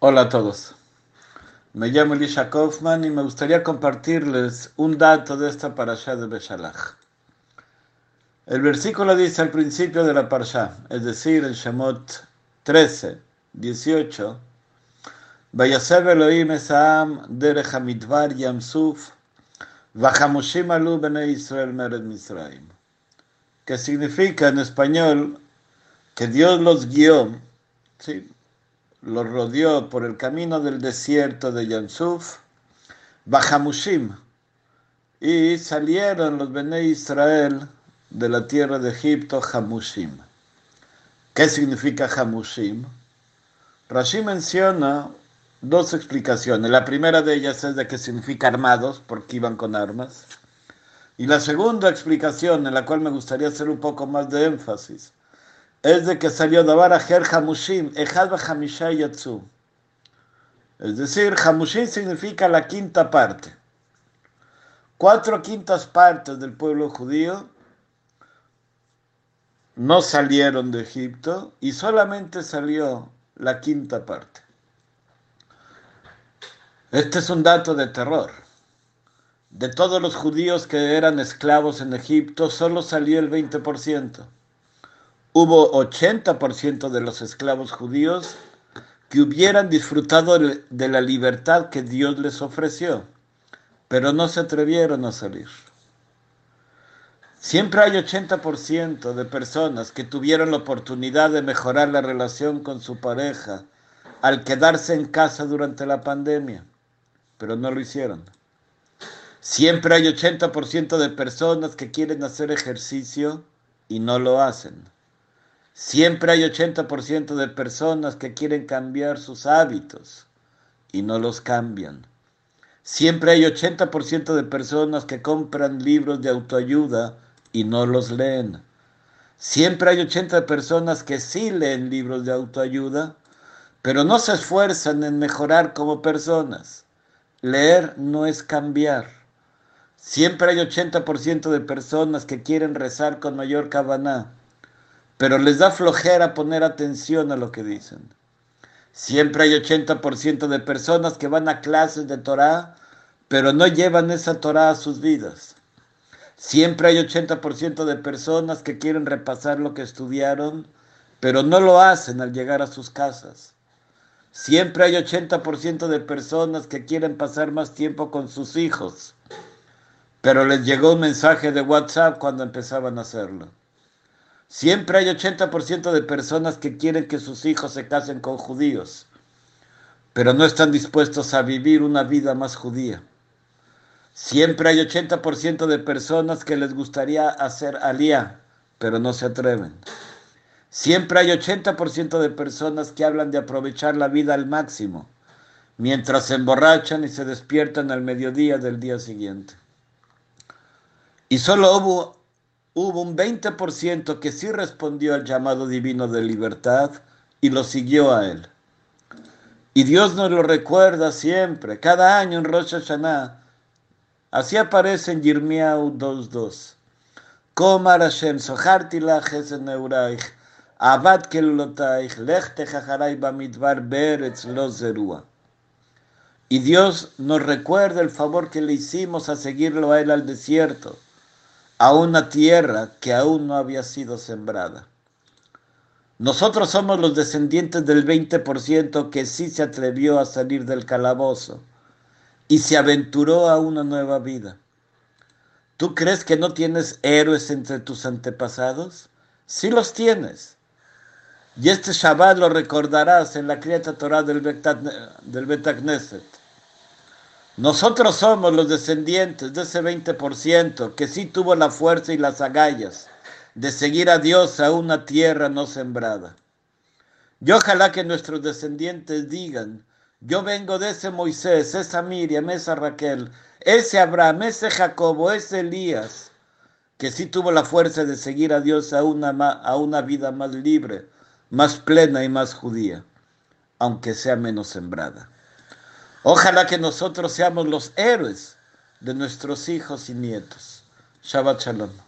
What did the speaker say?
Hola a todos. Me llamo Elisha Kaufman y me gustaría compartirles un dato de esta parasha de Beshalach. El versículo dice al principio de la parasha, es decir, en Shemot 13, 18, Vayasev Elohim esam derech hamidvar yam suf, vachamushim alu bnei Israel mered Misraim. Que significa en español que Dios los guió, ¿sí? Los rodeó por el camino del desierto de Yansuf, Bajamushim, y salieron los Bene Israel de la tierra de Egipto, Hamushim. ¿Qué significa Hamushim? Rashi menciona dos explicaciones. La primera de ellas es de que significa armados, porque iban con armas. Y la segunda explicación, en la cual me gustaría hacer un poco más de énfasis, es de que salió Dabar Ajer Hamushim, Ejad Hamisha Yatsu. Es decir, Hamushim significa la quinta parte. Cuatro quintas partes del pueblo judío no salieron de Egipto y solamente salió la quinta parte. Este es un dato de terror. De todos los judíos que eran esclavos en Egipto, solo salió el 20% hubo 80% de los esclavos judíos que hubieran disfrutado de la libertad que Dios les ofreció, pero no se atrevieron a salir. Siempre hay 80% de personas que tuvieron la oportunidad de mejorar la relación con su pareja al quedarse en casa durante la pandemia, pero no lo hicieron. Siempre hay 80% de personas que quieren hacer ejercicio y no lo hacen. Siempre hay 80% de personas que quieren cambiar sus hábitos y no los cambian. Siempre hay 80% de personas que compran libros de autoayuda y no los leen. Siempre hay 80 personas que sí leen libros de autoayuda, pero no se esfuerzan en mejorar como personas. Leer no es cambiar. Siempre hay 80% de personas que quieren rezar con mayor cabana pero les da flojera poner atención a lo que dicen. Siempre hay 80% de personas que van a clases de Torah, pero no llevan esa Torah a sus vidas. Siempre hay 80% de personas que quieren repasar lo que estudiaron, pero no lo hacen al llegar a sus casas. Siempre hay 80% de personas que quieren pasar más tiempo con sus hijos, pero les llegó un mensaje de WhatsApp cuando empezaban a hacerlo. Siempre hay 80% de personas que quieren que sus hijos se casen con judíos, pero no están dispuestos a vivir una vida más judía. Siempre hay 80% de personas que les gustaría hacer alía, pero no se atreven. Siempre hay 80% de personas que hablan de aprovechar la vida al máximo, mientras se emborrachan y se despiertan al mediodía del día siguiente. Y solo hubo hubo un 20% que sí respondió al llamado divino de libertad y lo siguió a él. Y Dios nos lo recuerda siempre, cada año en Rosh Hashanah. Así aparece en Yirmiyahu 2.2. Komar Hashem, soharti laches neuraich, abad kelulotaich, lech techacharai bamidbar beretz lo zerua. Y Dios nos recuerda el favor que le hicimos a seguirlo a él al desierto a una tierra que aún no había sido sembrada. Nosotros somos los descendientes del 20% que sí se atrevió a salir del calabozo y se aventuró a una nueva vida. ¿Tú crees que no tienes héroes entre tus antepasados? Sí los tienes. Y este Shabbat lo recordarás en la criata Torah del Betagneset. Nosotros somos los descendientes de ese 20% que sí tuvo la fuerza y las agallas de seguir a Dios a una tierra no sembrada. Y ojalá que nuestros descendientes digan, yo vengo de ese Moisés, esa Miriam, esa Raquel, ese Abraham, ese Jacobo, ese Elías, que sí tuvo la fuerza de seguir a Dios a una, a una vida más libre, más plena y más judía, aunque sea menos sembrada. Ojalá que nosotros seamos los héroes de nuestros hijos y nietos. Shabbat Shalom.